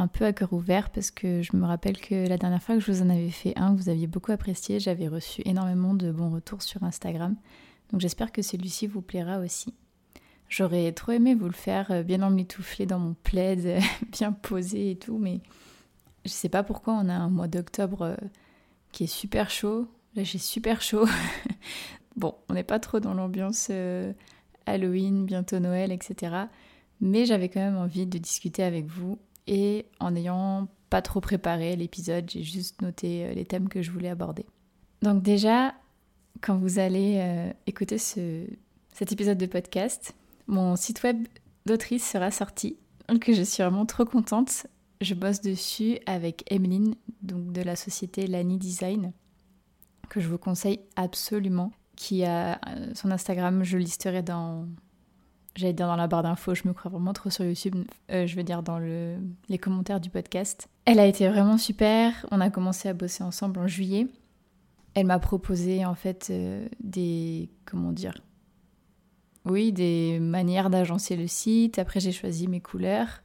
un peu à cœur ouvert parce que je me rappelle que la dernière fois que je vous en avais fait un, vous aviez beaucoup apprécié, j'avais reçu énormément de bons retours sur Instagram. Donc j'espère que celui-ci vous plaira aussi. J'aurais trop aimé vous le faire euh, bien emmitouflé dans mon plaid, bien posé et tout, mais je sais pas pourquoi on a un mois d'octobre euh, qui est super chaud. Là j'ai super chaud. bon, on n'est pas trop dans l'ambiance euh, Halloween, bientôt Noël, etc. Mais j'avais quand même envie de discuter avec vous et en n'ayant pas trop préparé l'épisode, j'ai juste noté euh, les thèmes que je voulais aborder. Donc déjà, quand vous allez euh, écouter ce, cet épisode de podcast, mon site web d'autrice sera sorti. Donc je suis vraiment trop contente. Je bosse dessus avec Emeline, donc de la société Lani Design, que je vous conseille absolument, qui a euh, son Instagram, je listerai dans, j'allais dire dans la barre d'infos, je me crois vraiment trop sur YouTube, euh, je veux dire dans le, les commentaires du podcast. Elle a été vraiment super, on a commencé à bosser ensemble en juillet. Elle m'a proposé en fait euh, des, comment dire, oui, des manières d'agencer le site. Après j'ai choisi mes couleurs.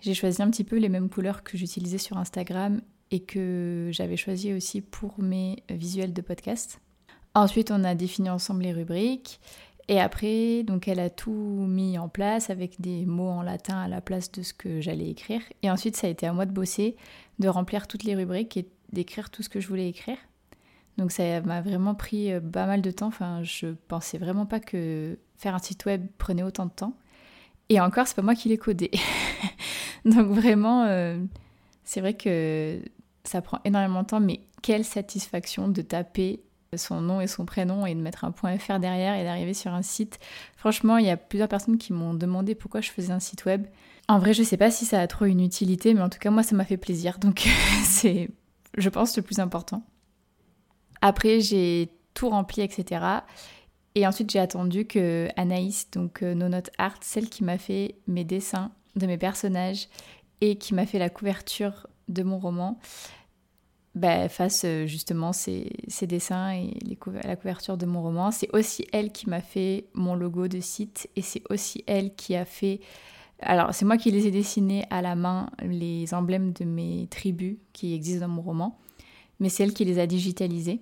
J'ai choisi un petit peu les mêmes couleurs que j'utilisais sur Instagram et que j'avais choisi aussi pour mes visuels de podcast. Ensuite, on a défini ensemble les rubriques. Et après, donc elle a tout mis en place avec des mots en latin à la place de ce que j'allais écrire. Et ensuite, ça a été à moi de bosser, de remplir toutes les rubriques et d'écrire tout ce que je voulais écrire. Donc ça m'a vraiment pris euh, pas mal de temps. Enfin, je pensais vraiment pas que faire un site web prenait autant de temps. Et encore, c'est pas moi qui l'ai codé. donc vraiment, euh, c'est vrai que ça prend énormément de temps, mais quelle satisfaction de taper son nom et son prénom et de mettre un point .fr derrière et d'arriver sur un site. Franchement, il y a plusieurs personnes qui m'ont demandé pourquoi je faisais un site web. En vrai, je sais pas si ça a trop une utilité, mais en tout cas, moi, ça m'a fait plaisir. Donc, c'est, je pense, le plus important. Après, j'ai tout rempli, etc. Et ensuite, j'ai attendu que Anaïs, donc euh, No Note Art, celle qui m'a fait mes dessins de mes personnages et qui m'a fait la couverture de mon roman, bah, fasse euh, justement ses, dessins et la couverture de mon roman. C'est aussi elle qui m'a fait mon logo de site et c'est aussi elle qui a fait... Alors c'est moi qui les ai dessinés à la main, les emblèmes de mes tribus qui existent dans mon roman, mais c'est elle qui les a digitalisés.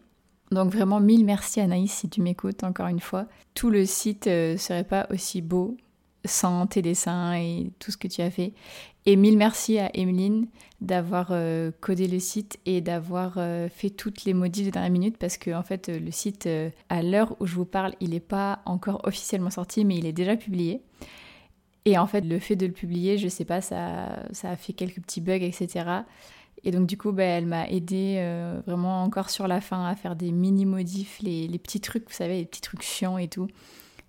Donc vraiment mille merci Anaïs si tu m'écoutes encore une fois. Tout le site euh, serait pas aussi beau sans tes dessins et tout ce que tu as fait. Et mille merci à Emeline d'avoir euh, codé le site et d'avoir euh, fait toutes les modifs de dernière minute parce que en fait le site euh, à l'heure où je vous parle il n'est pas encore officiellement sorti mais il est déjà publié. Et en fait le fait de le publier je sais pas ça, ça a fait quelques petits bugs etc. Et donc du coup bah, elle m'a aidé vraiment encore sur la fin à faire des mini modifs, les, les petits trucs vous savez les petits trucs chiants et tout.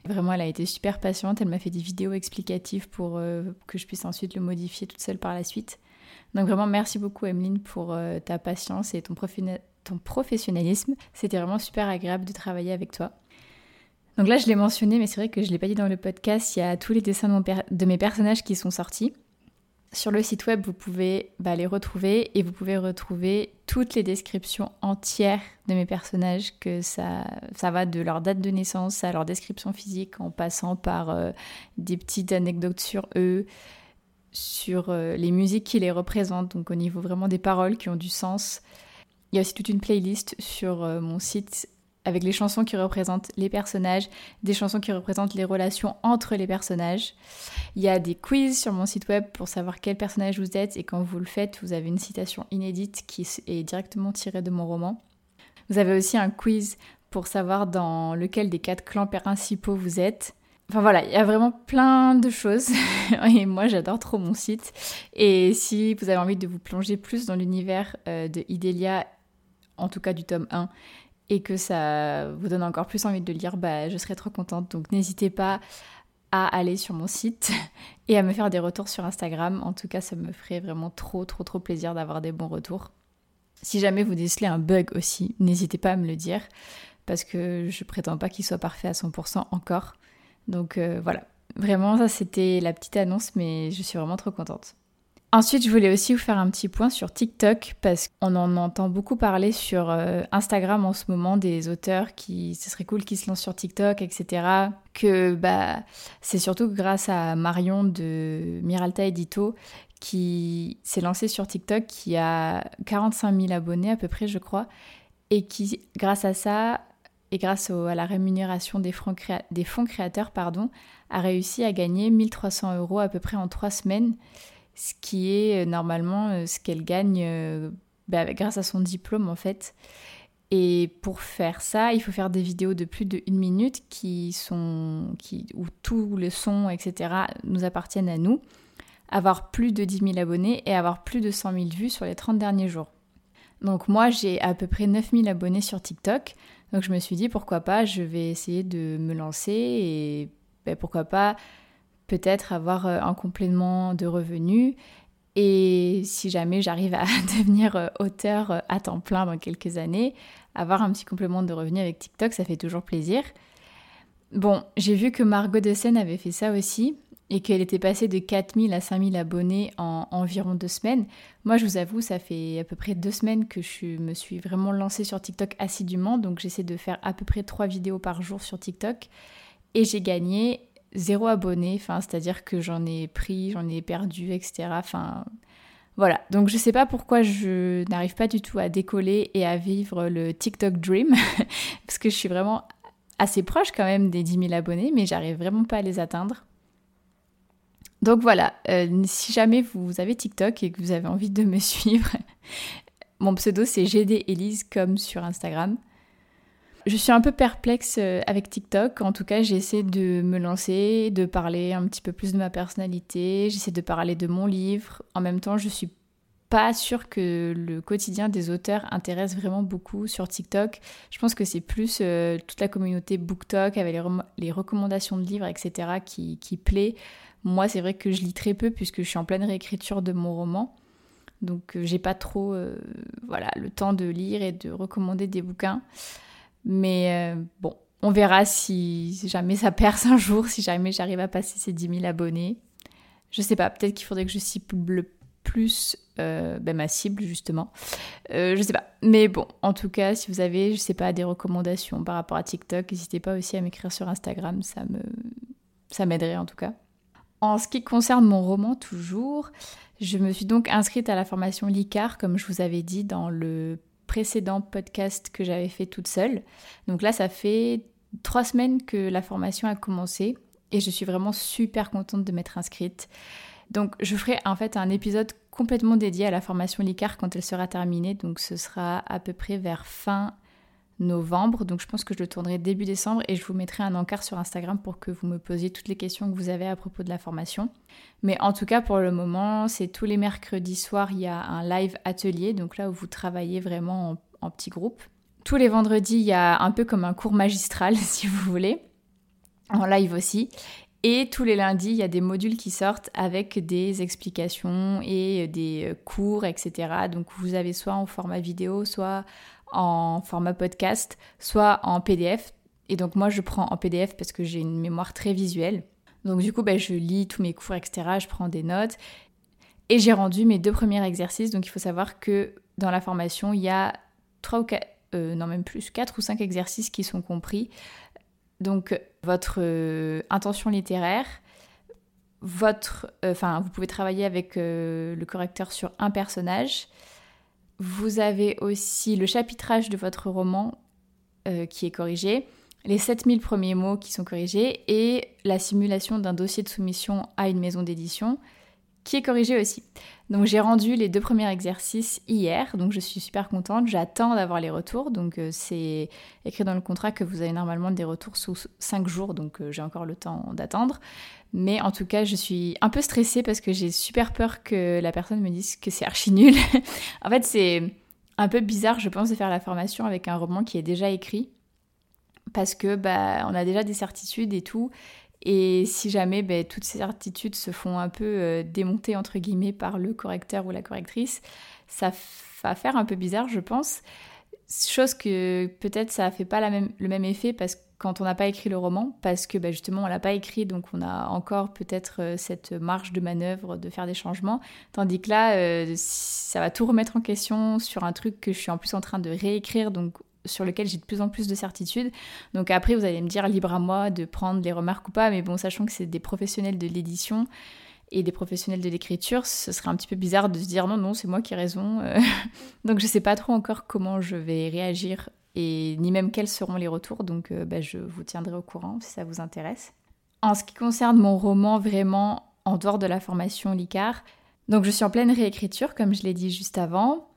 Vraiment, elle a été super patiente. Elle m'a fait des vidéos explicatives pour euh, que je puisse ensuite le modifier toute seule par la suite. Donc vraiment, merci beaucoup Emeline pour euh, ta patience et ton, professionnalisme. C'était vraiment super agréable de travailler avec toi. Donc là, je l'ai mentionné, mais c'est vrai que je ne l'ai pas dit dans le podcast. Il y a tous les dessins de mes personnages qui sont sortis. Sur le site web, vous pouvez bah, les retrouver et vous pouvez retrouver toutes les descriptions entières de mes personnages, que ça, ça va de leur date de naissance à leur description physique en passant par euh, des petites anecdotes sur eux, sur euh, les musiques qui les représentent, donc au niveau vraiment des paroles qui ont du sens. Il y a aussi toute une playlist sur euh, mon site avec les chansons qui représentent les personnages, des chansons qui représentent les relations entre les personnages. Il y a des quiz sur mon site web pour savoir quel personnage vous êtes et quand vous le faites, vous avez une citation inédite qui est directement tirée de mon roman. Vous avez aussi un quiz pour savoir dans lequel des quatre clans principaux vous êtes. Enfin voilà, il y a vraiment plein de choses et moi j'adore trop mon site. Et si vous avez envie de vous plonger plus dans l'univers euh, de Idélia, en tout cas du tome 1, et que ça vous donne encore plus envie de lire, bah, je serais trop contente. Donc n'hésitez pas à aller sur mon site et à me faire des retours sur Instagram. En tout cas, ça me ferait vraiment trop, trop, trop plaisir d'avoir des bons retours. Si jamais vous décelez un bug aussi, n'hésitez pas à me le dire parce que je prétends pas qu'il soit parfait à 100% encore. Donc euh, voilà, vraiment ça c'était la petite annonce mais je suis vraiment trop contente. Ensuite, je voulais aussi vous faire un petit point sur TikTok parce qu'on en entend beaucoup parler sur euh, Instagram en ce moment des auteurs qui, ce serait cool qu'ils se lancent sur TikTok, etc. Que bah, c'est surtout grâce à Marion de Miralta Edito qui s'est lancée sur TikTok, qui a 45 000 abonnés à peu près, je crois, et qui, grâce à ça, et grâce à la rémunération des, fonds créateurs, pardon, a réussi à gagner 1300 euros à peu près en trois semaines ce qui est euh, normalement euh, ce qu'elle gagne euh, bah, grâce à son diplôme en fait. Et pour faire ça, il faut faire des vidéos de plus de une minute qui sont, qui, où tout le son, etc., nous appartiennent à nous, avoir plus de 10 000 abonnés et avoir plus de 100 000 vues sur les 30 derniers jours. Donc moi, j'ai à peu près 9 000 abonnés sur TikTok. Donc je me suis dit, pourquoi pas, je vais essayer de me lancer et ben, pourquoi pas peut-être avoir euh, un complément de revenus. Et si jamais j'arrive à devenir euh, auteur euh, à temps plein dans quelques années, avoir un petit complément de revenus avec TikTok, ça fait toujours plaisir. Bon, j'ai vu que Margot de Seine avait fait ça aussi et qu'elle était passée de 4000 à 5000 abonnés en environ deux semaines. Moi, je vous avoue, ça fait à peu près deux semaines que je me suis vraiment lancée sur TikTok assidûment, donc j'essaie de faire à peu près trois vidéos par jour sur TikTok. Et j'ai gagné zéro abonné, enfin, c'est-à-dire que j'en ai pris, j'en ai perdu, etc. Enfin, voilà. Donc je sais pas pourquoi je n'arrive pas du tout à décoller et à vivre le TikTok Dream, parce que je suis vraiment assez proche quand même des 10 000 abonnés, mais j'arrive vraiment pas à les atteindre. Donc voilà, euh, si jamais vous avez TikTok et que vous avez envie de me suivre, mon pseudo c'est GD Elise comme sur Instagram. Je suis un peu perplexe euh, avec TikTok. En tout cas, j'essaie de me lancer, de parler un petit peu plus de ma personnalité. J'essaie de parler de mon livre. En même temps, je suis pas sûre que le quotidien des auteurs intéresse vraiment beaucoup sur TikTok. Je pense que c'est plus euh, toute la communauté BookTok avec les, recommandations de livres, etc. qui, plaît. Moi, c'est vrai que je lis très peu puisque je suis en pleine réécriture de mon roman. Donc, euh, j'ai pas trop voilà, le temps de lire et de recommander des bouquins. Mais euh, bon, on verra si, jamais ça perce un jour, si jamais j'arrive à passer ces 10 000 abonnés. Je sais pas, peut-être qu'il faudrait que je cible plus euh, ben, ma cible justement. Euh, je sais pas. Mais bon, en tout cas, si vous avez, je sais pas, des recommandations par rapport à TikTok, n'hésitez pas aussi à m'écrire sur Instagram, ça me ça m'aiderait en tout cas. En ce qui concerne mon roman toujours, je me suis donc inscrite à la formation LICAR, comme je vous avais dit dans le précédent podcast que j'avais fait toute seule. Donc là, ça fait trois semaines que la formation a commencé et je suis vraiment super contente de m'être inscrite. Donc je ferai en fait un épisode complètement dédié à la formation LICAR quand elle sera terminée. Donc ce sera à peu près vers fin novembre. Donc je pense que je le tournerai début décembre et je vous mettrai un encart sur Instagram pour que vous me posiez toutes les questions que vous avez à propos de la formation. Mais en tout cas pour le moment, c'est tous les mercredis soirs, il y a un live atelier, donc là où vous travaillez vraiment en, en petits groupes. Tous les vendredis, il y a un peu comme un cours magistral si vous voulez, en live aussi. Et tous les lundis, il y a des modules qui sortent avec des explications et des cours, etc. Donc vous avez soit en format vidéo, soit en format podcast, soit en PDF. Et donc moi, je prends en PDF parce que j'ai une mémoire très visuelle. Donc du coup, ben, je lis tous mes cours, etc. Je prends des notes. Et j'ai rendu mes deux premiers exercices. Donc il faut savoir que dans la formation, il y a trois ou quatre, euh, non même plus, quatre ou cinq exercices qui sont compris. Donc votre euh, intention littéraire, votre, euh, enfin, vous pouvez travailler avec le correcteur sur un personnage, vous avez aussi le chapitrage de votre roman euh, qui est corrigé, les 7000 premiers mots qui sont corrigés et la simulation d'un dossier de soumission à une maison d'édition qui est corrigé aussi. Donc j'ai rendu les deux premiers exercices hier, donc je suis super contente. J'attends d'avoir les retours, donc euh, c'est écrit dans le contrat que vous avez normalement des retours sous 5 jours, donc euh, j'ai encore le temps d'attendre. Mais en tout cas, je suis un peu stressée parce que j'ai super peur que la personne me dise que c'est archi nul. en fait, c'est un peu bizarre, je pense, de faire la formation avec un roman qui est déjà écrit parce que bah on a déjà des certitudes et tout et si jamais ben, toutes ces certitudes se font un peu euh, démonter entre guillemets par le correcteur ou la correctrice, ça va faire un peu bizarre, je pense. Chose que peut-être ça fait pas le même effet parce que quand on n'a pas écrit le roman, parce que bah, justement on l'a pas écrit, donc on a encore peut-être euh, cette marge de manœuvre de faire des changements. Tandis que là, euh, ça va tout remettre en question sur un truc que je suis en plus en train de réécrire, donc sur lequel j'ai de plus en plus de certitude. Donc après, vous allez me dire libre à moi de prendre les remarques ou pas, mais bon, sachant que c'est des professionnels de l'édition, et des professionnels de l'écriture, ce serait un petit peu bizarre de se dire non, non, c'est moi qui ai raison. Euh. donc je sais pas trop encore comment je vais réagir et ni même quels seront les retours, donc euh, bah, je vous tiendrai au courant si ça vous intéresse. En ce qui concerne mon roman vraiment en dehors de la formation LICAR, donc je suis en pleine réécriture, comme je l'ai dit juste avant.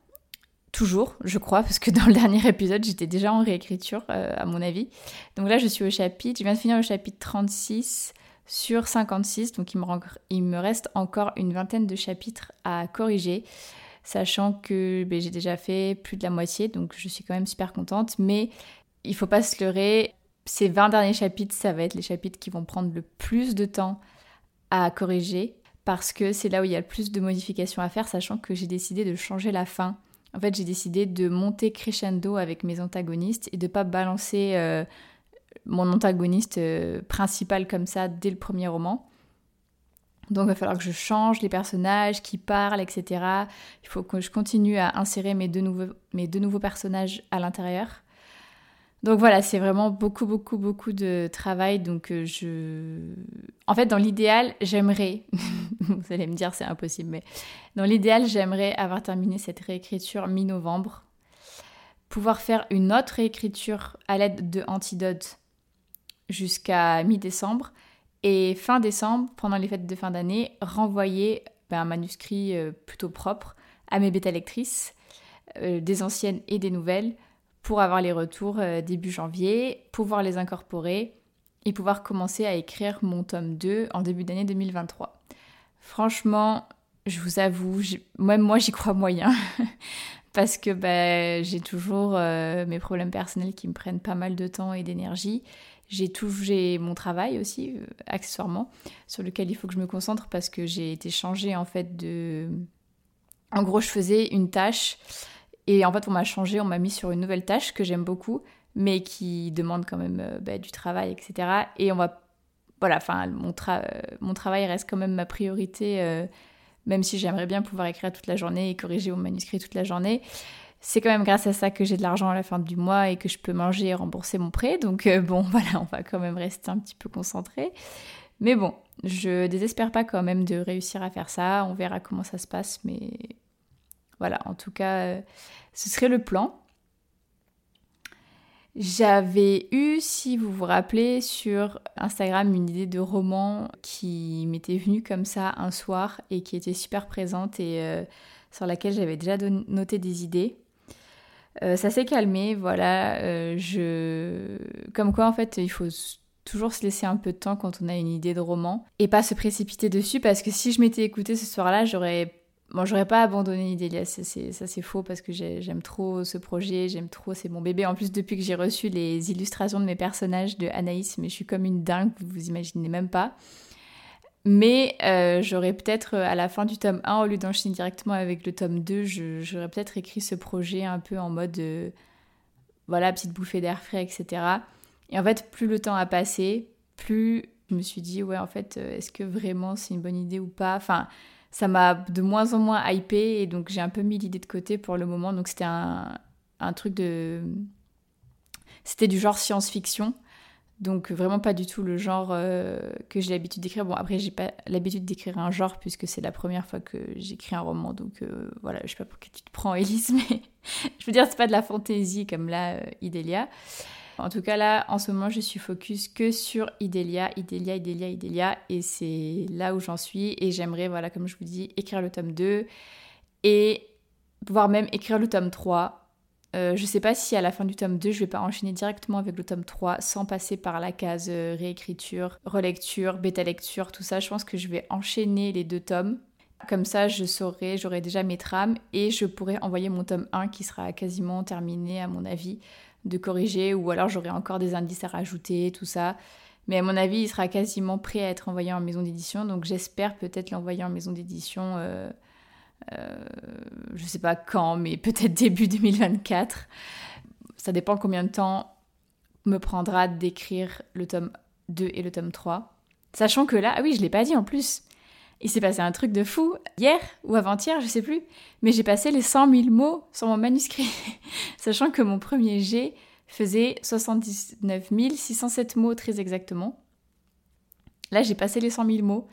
Toujours, je crois, parce que dans le dernier épisode, j'étais déjà en réécriture, euh, à mon avis. Donc là, je suis au chapitre, je viens de finir le chapitre 36 sur 56, donc il me, reste encore une vingtaine de chapitres à corriger, sachant que ben, j'ai déjà fait plus de la moitié, donc je suis quand même super contente, mais il faut pas se leurrer, ces 20 derniers chapitres, ça va être les chapitres qui vont prendre le plus de temps à corriger, parce que c'est là où il y a le plus de modifications à faire, sachant que j'ai décidé de changer la fin. En fait, j'ai décidé de monter crescendo avec mes antagonistes et de pas balancer euh, mon antagoniste euh, principal comme ça dès le premier roman. Donc il va falloir que je change les personnages qui parlent, etc. Il faut que je continue à insérer mes deux nouveaux, personnages à l'intérieur. Donc voilà, c'est vraiment beaucoup, beaucoup, beaucoup de travail. Donc euh, je... En fait, dans l'idéal, j'aimerais, vous allez me dire c'est impossible, mais dans l'idéal, j'aimerais avoir terminé cette réécriture mi-novembre, pouvoir faire une autre réécriture à l'aide de Antidote jusqu'à mi-décembre. Et fin décembre, pendant les fêtes de fin d'année, renvoyer ben, un manuscrit euh, plutôt propre à mes bêta lectrices, euh, des anciennes et des nouvelles, pour avoir les retours euh, début janvier, pouvoir les incorporer et pouvoir commencer à écrire mon tome 2 en début d'année 2023. Franchement, je vous avoue, même moi j'y crois moyen. parce que ben, j'ai toujours mes problèmes personnels qui me prennent pas mal de temps et d'énergie. J'ai j'ai mon travail aussi, euh, accessoirement, sur lequel il faut que je me concentre parce que j'ai été changée en fait de. En gros, je faisais une tâche et en fait, on m'a changé, on m'a mis sur une nouvelle tâche que j'aime beaucoup, mais qui demande quand même euh, bah, du travail, etc. Et on va. Voilà, enfin, mon, euh, mon travail reste quand même ma priorité, même si j'aimerais bien pouvoir écrire toute la journée et corriger mon manuscrit toute la journée c'est quand même grâce à ça que j'ai de l'argent à la fin du mois et que je peux manger et rembourser mon prêt. Donc euh, bon, voilà, on va quand même rester un petit peu concentré. Mais bon, je désespère pas quand même de réussir à faire ça. On verra comment ça se passe, mais voilà, en tout cas, euh, ce serait le plan. J'avais eu, si vous vous rappelez, sur Instagram une idée de roman qui m'était venue comme ça un soir et qui était super présente et euh, sur laquelle j'avais déjà noté des idées. Euh, ça s'est calmé, voilà. Euh, je... Comme quoi, en fait, il faut toujours se laisser un peu de temps quand on a une idée de roman et pas se précipiter dessus parce que si je m'étais écoutée ce soir-là, j'aurais Bon, j'aurais pas abandonné Idélia, ça c'est faux parce que j'aime trop ce projet, j'aime trop, c'est mon bébé. En plus, depuis que j'ai reçu les illustrations de mes personnages de Anaïs, mais je suis comme une dingue, vous vous imaginez même pas. Mais euh, j'aurais peut-être, euh, à la fin du tome 1, au lieu d'enchaîner directement avec le tome 2, j'aurais peut-être écrit ce projet un peu en mode, euh, voilà, petite bouffée d'air frais, etc. Et en fait, plus le temps a passé, plus je me suis dit, ouais, en fait, est-ce que vraiment c'est une bonne idée ou pas? Enfin, ça m'a de moins en moins hypé et donc j'ai un peu mis l'idée de côté pour le moment. Donc c'était un, un truc de. C'était du genre science-fiction. Donc vraiment pas du tout le genre euh, que j'ai l'habitude d'écrire. Bon après j'ai pas l'habitude d'écrire un genre puisque c'est la première fois que j'écris un roman. Donc euh, voilà, je sais pas pour qui tu te prends Elise, mais je veux dire c'est pas de la fantaisie comme là euh, Idélia. En tout cas là en ce moment je suis focus que sur Idélia, Idélia, Idélia, Idélia et c'est là où j'en suis et j'aimerais voilà comme je vous dis écrire le tome 2 et pouvoir même écrire le tome 3 euh, je sais pas si à la fin du tome 2, je vais pas enchaîner directement avec le tome 3 sans passer par la case euh, réécriture, relecture, bêta lecture, tout ça. Je pense que je vais enchaîner les deux tomes. Comme ça, je saurai, j'aurai déjà mes trames et je pourrai envoyer mon tome 1 qui sera quasiment terminé à mon avis de corriger ou alors j'aurai encore des indices à rajouter, tout ça. Mais à mon avis, il sera quasiment prêt à être envoyé en maison d'édition. Donc j'espère peut-être l'envoyer en maison d'édition. Euh, euh, je sais pas quand, mais peut-être début 2024. Ça dépend combien de temps me prendra d'écrire le tome 2 et le tome 3. Sachant que là, ah oui, je l'ai pas dit en plus. Il s'est passé un truc de fou hier ou avant-hier, je sais plus, mais j'ai passé les 100 000 mots sur mon manuscrit. Sachant que mon premier jet faisait 79 607 mots très exactement. Là, j'ai passé les 100 000 mots.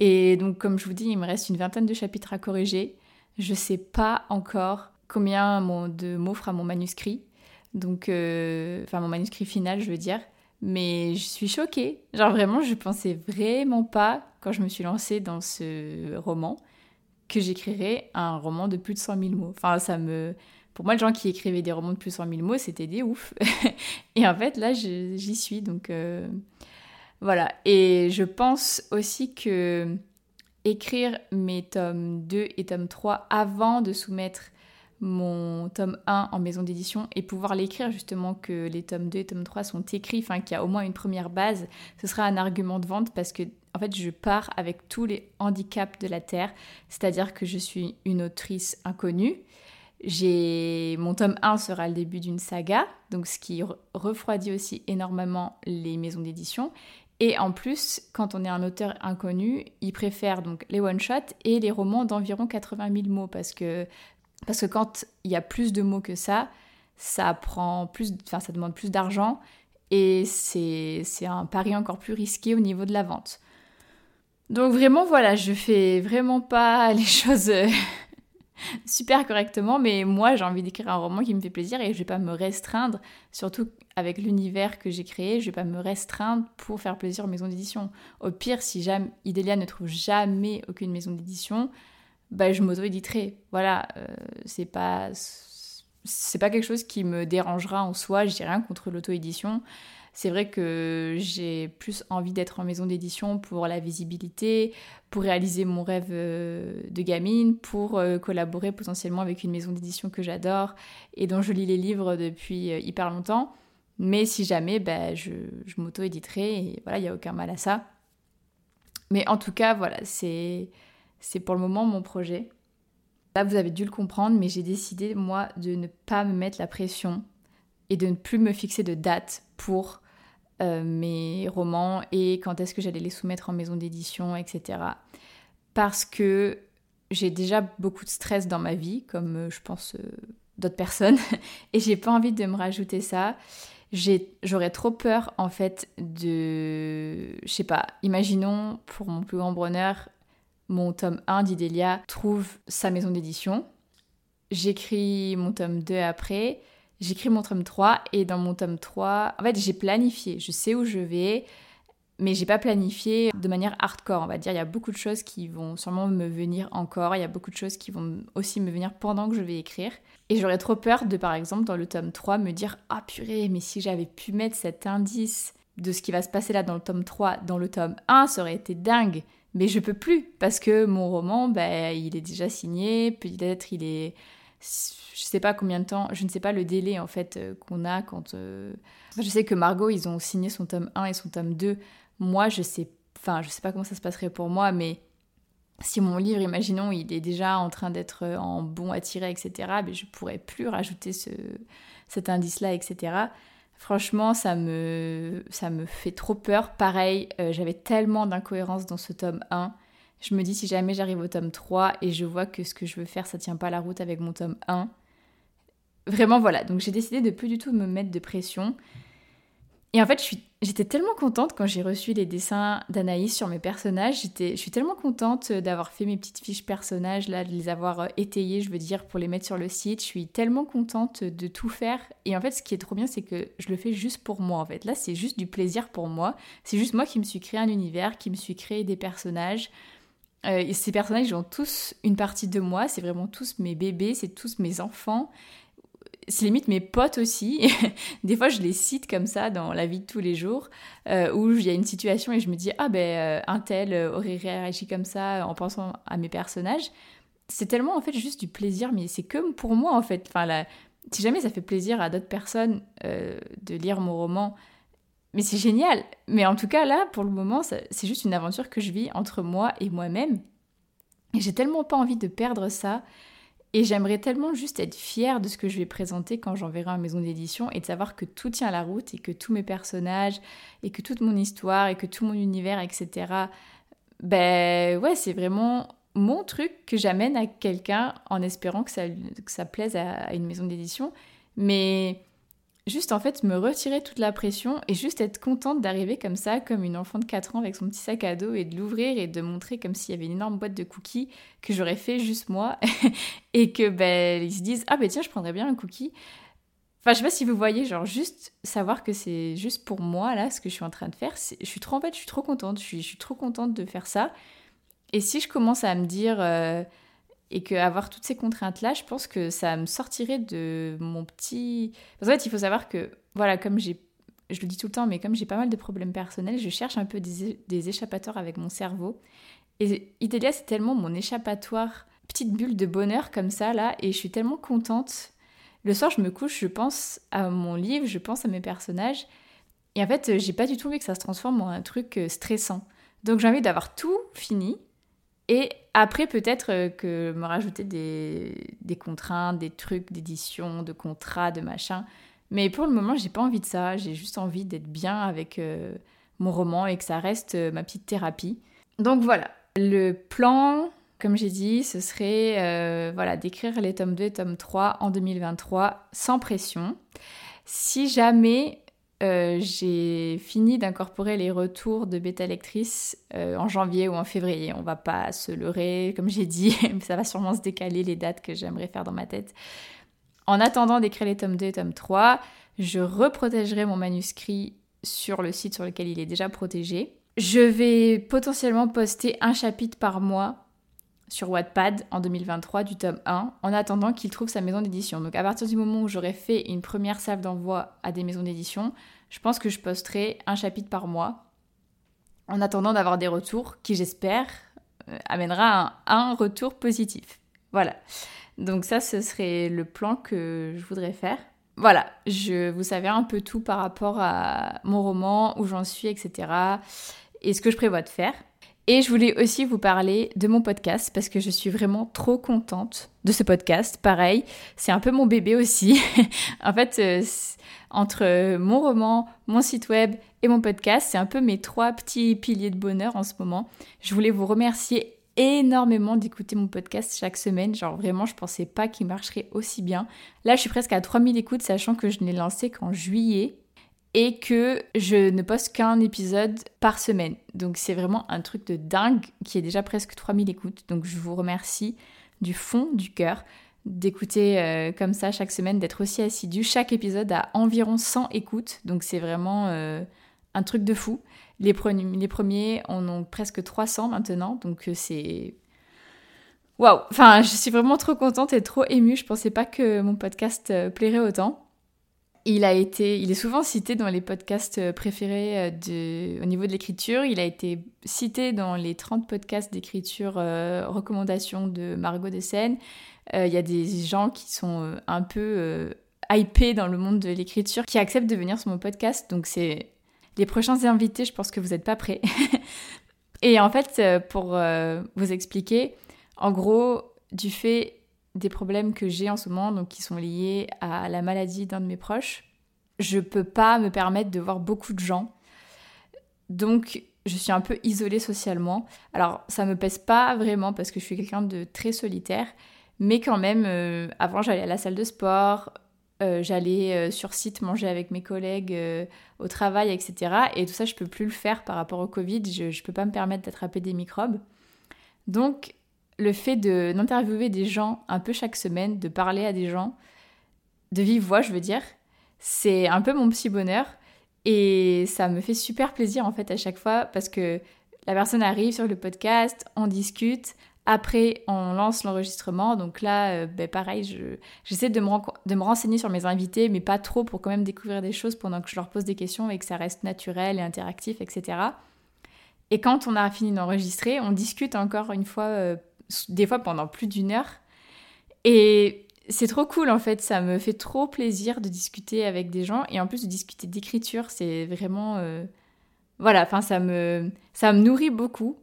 Et donc, comme je vous dis, il me reste une vingtaine de chapitres à corriger. Je sais pas encore combien de mots fera mon manuscrit. Donc, euh, enfin, mon manuscrit final, je veux dire. Mais je suis choquée. Genre, vraiment, je pensais vraiment pas, quand je me suis lancée dans ce roman, que j'écrirais un roman de plus de 100 000 mots. Enfin, ça me. Pour moi, les gens qui écrivaient des romans de plus de 100 000 mots, c'était des ouf. Et en fait, là, j'y suis. Donc. Euh, voilà, et je pense aussi que écrire mes tomes 2 et tome 3 avant de soumettre mon tome 1 en maison d'édition et pouvoir l'écrire justement que les tomes 2 et tome 3 sont écrits, enfin qu'il y a au moins une première base, ce sera un argument de vente parce que en fait je pars avec tous les handicaps de la Terre, c'est-à-dire que je suis une autrice inconnue. J'ai mon tome 1 sera le début d'une saga, donc ce qui refroidit aussi énormément les maisons d'édition et en plus, quand on est un auteur inconnu, il préfère donc les one-shots et les romans d'environ 80 000 mots parce que, parce que quand il y a plus de mots que ça, ça prend plus, enfin ça demande plus d'argent et c'est un pari encore plus risqué au niveau de la vente. Donc vraiment voilà, je fais vraiment pas les choses super correctement, mais moi j'ai envie d'écrire un roman qui me fait plaisir et je vais pas me restreindre, surtout avec l'univers que j'ai créé, je vais pas me restreindre pour faire plaisir aux maisons d'édition. Au pire, si jamais Idélia ne trouve jamais aucune maison d'édition, bah je m'auto-éditerai. Voilà, euh, c'est pas c'est pas quelque chose qui me dérangera en soi, dis rien contre l'auto-édition. C'est vrai que j'ai plus envie d'être en maison d'édition pour la visibilité, pour réaliser mon rêve euh, de gamine, pour euh, collaborer potentiellement avec une maison d'édition que j'adore et dont je lis les livres depuis euh, hyper longtemps. Mais si jamais, ben, je, je m'auto-éditerai et voilà, il n'y a aucun mal à ça. Mais en tout cas, voilà, c'est, c'est pour le moment mon projet. Là, vous avez dû le comprendre, mais j'ai décidé, moi, de ne pas me mettre la pression et de ne plus me fixer de date pour euh, mes romans et quand est-ce que j'allais les soumettre en maison d'édition, etc. Parce que j'ai déjà beaucoup de stress dans ma vie, comme euh, je pense euh, d'autres personnes, et j'ai pas envie de me rajouter ça. J'aurais trop peur en fait de. Je sais pas, imaginons pour mon plus grand bonheur, mon tome 1 d'Idélia trouve sa maison d'édition. J'écris mon tome 2 après j'écris mon tome 3 et dans mon tome 3, en fait, j'ai planifié, je sais où je vais, mais j'ai pas planifié de manière hardcore, on va dire. Il y a beaucoup de choses qui vont sûrement me venir encore, il y a beaucoup de choses qui vont aussi me venir pendant que je vais écrire. Et j'aurais trop peur de, par exemple, dans le tome 3, me dire Ah purée, mais si j'avais pu mettre cet indice de ce qui va se passer là dans le tome 3, dans le tome 1, ça aurait été dingue. Mais je peux plus, parce que mon roman, ben, il est déjà signé, peut-être il est je sais pas combien de temps, je ne sais pas le délai en fait euh, qu'on a quand. Euh, je sais que Margot, ils ont signé son tome 1 et son tome 2. Moi, je sais, enfin, je sais pas comment ça se passerait pour moi, mais si mon livre, imaginons, il est déjà en train d'être euh, en bon à tirer, etc., mais je pourrais plus rajouter ce, cet indice-là, etc. Franchement, ça me, ça me fait trop peur. Pareil, j'avais tellement d'incohérences dans ce tome 1 je me dis si jamais j'arrive au tome 3 et je vois que ce que je veux faire ça tient pas la route avec mon tome 1. Vraiment voilà, donc j'ai décidé de plus du tout me mettre de pression. Et en fait, j'étais tellement contente quand j'ai reçu les dessins d'Anaïs sur mes personnages. Je suis tellement contente d'avoir fait mes petites fiches personnages, là, de les avoir euh, étayées, je veux dire, pour les mettre sur le site. Je suis tellement contente de tout faire. Et en fait, ce qui est trop bien, c'est que je le fais juste pour moi, en fait. Là, c'est juste du plaisir pour moi. C'est juste moi qui me suis créé un univers, qui me suis créé des personnages. Euh, ces personnages ont tous une partie de moi, c'est vraiment tous mes bébés, c'est tous mes enfants. C'est limite mes potes aussi. Des fois, je les cite comme ça dans la vie de tous les jours, euh, où il y a une situation et je me dis ah ben euh, un tel aurait réagi comme ça en pensant à mes personnages. C'est tellement en fait juste du plaisir, mais c'est comme pour moi en fait. Enfin, si jamais ça fait plaisir à d'autres personnes de lire mon roman, mais c'est génial. Mais en tout cas, là, pour le moment, c'est juste une aventure que je vis entre moi et moi-même. Et j'ai tellement pas envie de perdre ça. Et j'aimerais tellement juste être fière de ce que je vais présenter quand j'enverrai en maison d'édition et de savoir que tout tient la route et que tous mes personnages et que toute mon histoire et que tout mon univers, etc. Ben ouais, c'est vraiment mon truc que j'amène à quelqu'un en espérant que ça, que ça plaise à une maison d'édition. Mais juste en fait me retirer toute la pression et juste être contente d'arriver comme ça, comme une enfant de 4 ans avec son petit sac à dos et de l'ouvrir et de montrer comme s'il y avait une énorme boîte de cookies que j'aurais fait juste moi et que ben ils se disent ah ben tiens je prendrais bien un cookie. Enfin je sais pas si vous voyez genre juste savoir que c'est juste pour moi là ce que je suis en train de faire. Je suis trop en fait je suis trop contente, je suis, je suis trop contente de faire ça. Et si je commence à me dire euh, et qu'avoir toutes ces contraintes-là, je pense que ça me sortirait de mon petit... En fait, il faut savoir que, voilà, comme j'ai... Je le dis tout le temps, mais comme j'ai pas mal de problèmes personnels, je cherche un peu des, échappatoires avec mon cerveau. Et Italia, c'est tellement mon échappatoire, petite bulle de bonheur comme ça, là, et je suis tellement contente. Le soir, je me couche, je pense à mon livre, je pense à mes personnages. Et en fait, j'ai pas du tout envie que ça se transforme en un truc euh, stressant. Donc j'ai envie d'avoir tout fini, et après, peut-être euh, que me rajouter des, contraintes, des trucs d'édition, de contrats, de machin. Mais pour le moment, j'ai pas envie de ça. J'ai juste envie d'être bien avec euh, mon roman et que ça reste euh, ma petite thérapie. Donc voilà. Le plan, comme j'ai dit, ce serait voilà, d'écrire les tomes 2 et tome 3 en 2023 sans pression. Si jamais euh, j'ai fini d'incorporer les retours de bêta lectrice euh, en janvier ou en février. On va pas se leurrer, comme j'ai dit, ça va sûrement se décaler les dates que j'aimerais faire dans ma tête. En attendant d'écrire les tomes 2 et tome 3, je reprotégerai mon manuscrit sur le site sur lequel il est déjà protégé. Je vais potentiellement poster un chapitre par mois sur Wattpad en 2023 du tome 1 en attendant qu'il trouve sa maison d'édition. Donc à partir du moment où j'aurai fait une première salve d'envoi à des maisons d'édition, je pense que je posterai un chapitre par mois en attendant d'avoir des retours qui j'espère euh, amènera un, retour positif. Voilà. Donc ça ce serait le plan que je voudrais faire. Voilà, je vous savez un peu tout par rapport à mon roman, où j'en suis, etc. Et ce que je prévois de faire. Et je voulais aussi vous parler de mon podcast parce que je suis vraiment trop contente de ce podcast. Pareil, c'est un peu mon bébé aussi. en fait, euh, entre mon roman, mon site web et mon podcast, c'est un peu mes trois petits piliers de bonheur en ce moment. Je voulais vous remercier énormément d'écouter mon podcast chaque semaine. Genre vraiment, je pensais pas qu'il marcherait aussi bien. Là, je suis presque à 3000 écoutes, sachant que je l'ai lancé qu'en juillet et que je ne poste qu'un épisode par semaine. Donc c'est vraiment un truc de dingue qui est déjà presque 3000 écoutes. Donc je vous remercie du fond du cœur d'écouter euh, comme ça chaque semaine, d'être aussi assidu. Chaque épisode a environ 100 écoutes, donc c'est vraiment euh, un truc de fou. Les, premiers en ont presque 300 maintenant, donc euh, c'est... Waouh Enfin, je suis vraiment trop contente et trop émue. Je pensais pas que mon podcast plairait autant. Il a été, il est souvent cité dans les podcasts euh, préférés euh, de, au niveau de l'écriture. Il a été cité dans les 30 podcasts d'écriture euh, recommandations de Margot de Seine. Il y a des gens qui sont un peu hypés dans le monde de l'écriture qui acceptent de venir sur mon podcast. Donc c'est les prochains invités, je pense que vous n'êtes pas prêts. Et en fait, pour vous expliquer, en gros, du fait des problèmes que j'ai en ce moment, donc qui sont liés à la maladie d'un de mes proches, je peux pas me permettre de voir beaucoup de gens. Donc je suis un peu isolée socialement. Alors ça me pèse pas vraiment parce que je suis quelqu'un de très solitaire, mais quand même, euh, avant j'allais à la salle de sport, euh, j'allais euh, sur site manger avec mes collègues au travail, etc. Et tout ça, je peux plus le faire par rapport au Covid. Je, je peux pas me permettre d'attraper des microbes. Donc le fait d'interviewer des gens un peu chaque semaine, de parler à des gens, de vive voix, je veux dire, c'est un peu mon petit bonheur. Et ça me fait super plaisir en fait à chaque fois parce que la personne arrive sur le podcast, on discute, après on lance l'enregistrement. Donc là, euh, ben pareil, j'essaie de, me de me renseigner sur mes invités, mais pas trop pour quand même découvrir des choses pendant que je leur pose des questions et que ça reste naturel et interactif, etc. Et quand on a fini d'enregistrer, on discute encore une fois euh, des fois pendant plus d'une heure. Et c'est trop cool en fait, ça me fait trop plaisir de discuter avec des gens et en plus de discuter d'écriture, c'est vraiment... Euh, voilà, enfin ça me, ça me nourrit beaucoup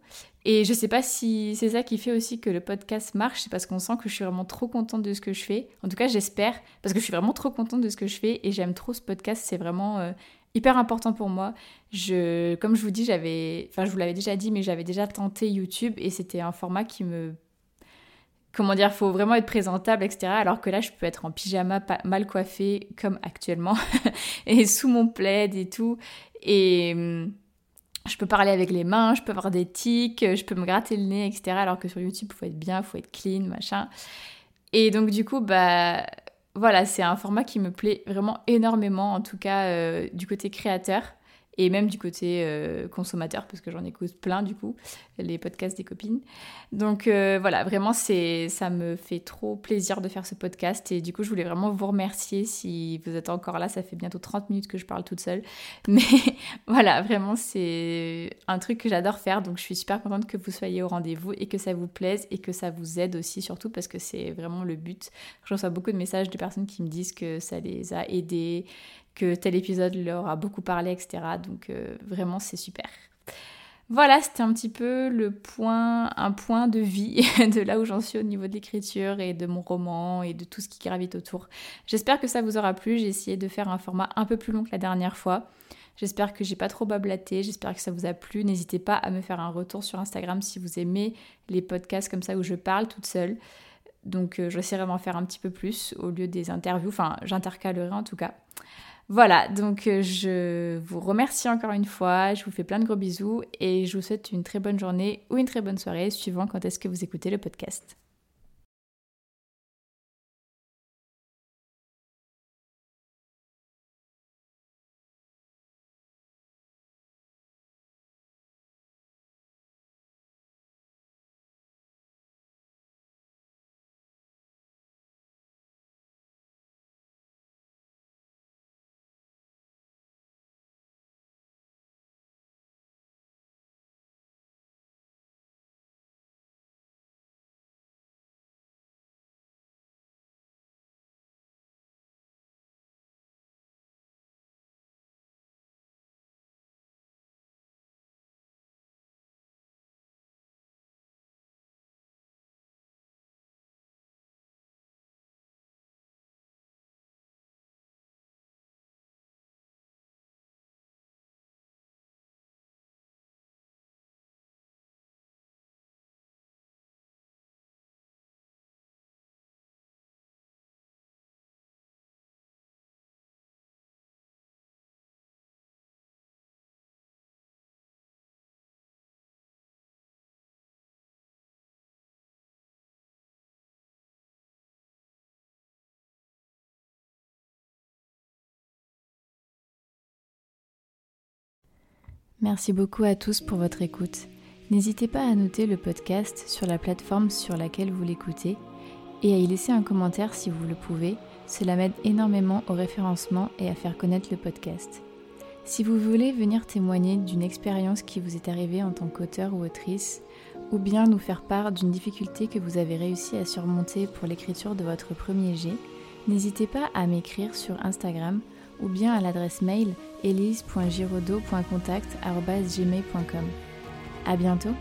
Et je sais pas si c'est ça qui fait aussi que le podcast marche, c'est parce qu'on sent que je suis vraiment trop contente de ce que je fais. En tout cas, j'espère, parce que je suis vraiment trop contente de ce que je fais et j'aime trop ce podcast. C'est vraiment euh, hyper important pour moi. Je, comme je vous dis, j'avais, enfin, je vous l'avais déjà dit, mais j'avais déjà tenté YouTube et c'était un format qui me comment dire, faut vraiment être présentable, etc. Alors que là, je peux être en pyjama, mal coiffée, comme actuellement, et sous mon plaid et tout. Et hum, je peux parler avec les mains, je peux avoir des tics, je peux me gratter le nez, etc. Alors que sur YouTube, faut être bien, faut être clean, machin. Et donc du coup, bah voilà, c'est un format qui me plaît vraiment énormément, en tout cas euh, du côté créateur et même du côté euh, consommateur, parce que j'en écoute plein du coup, les podcasts des copines. Donc euh, voilà, vraiment, ça me fait trop plaisir de faire ce podcast, et du coup, je voulais vraiment vous remercier si vous êtes encore là, ça fait bientôt 30 minutes que je parle toute seule, mais voilà, vraiment, c'est un truc que j'adore faire, donc je suis super contente que vous soyez au rendez-vous, et que ça vous plaise, et que ça vous aide aussi, surtout parce que c'est vraiment le but. Je reçois beaucoup de messages de personnes qui me disent que ça les a aidés, que tel épisode leur a beaucoup parlé, etc. Donc euh, vraiment, c'est super. Voilà, c'était un petit peu le point, un point de vie de là où j'en suis au niveau de l'écriture et de mon roman et de tout ce qui gravite autour. J'espère que ça vous aura plu. J'ai essayé de faire un format un peu plus long que la dernière fois. J'espère que j'ai pas trop bablaté, j'espère que ça vous a plu. N'hésitez pas à me faire un retour sur Instagram si vous aimez les podcasts comme ça où je parle toute seule. Donc euh, j'essaierai d'en faire un petit peu plus au lieu des interviews, enfin j'intercalerai en tout cas. Voilà, donc euh, je vous remercie encore une fois, je vous fais plein de gros bisous et je vous souhaite une très bonne journée ou une très bonne soirée suivant quand est-ce que vous écoutez le podcast. Merci beaucoup à tous pour votre écoute. N'hésitez pas à noter le podcast sur la plateforme sur laquelle vous l'écoutez et à y laisser un commentaire si vous le pouvez. Cela m'aide énormément au référencement et à faire connaître le podcast. Si vous voulez venir témoigner d'une expérience qui vous est arrivée en tant qu'auteur ou autrice, ou bien nous faire part d'une difficulté que vous avez réussi à surmonter pour l'écriture de votre premier jet, n'hésitez pas à m'écrire sur Instagram ou bien à l'adresse mail elise.giraudot.contact.gmail.com. À bientôt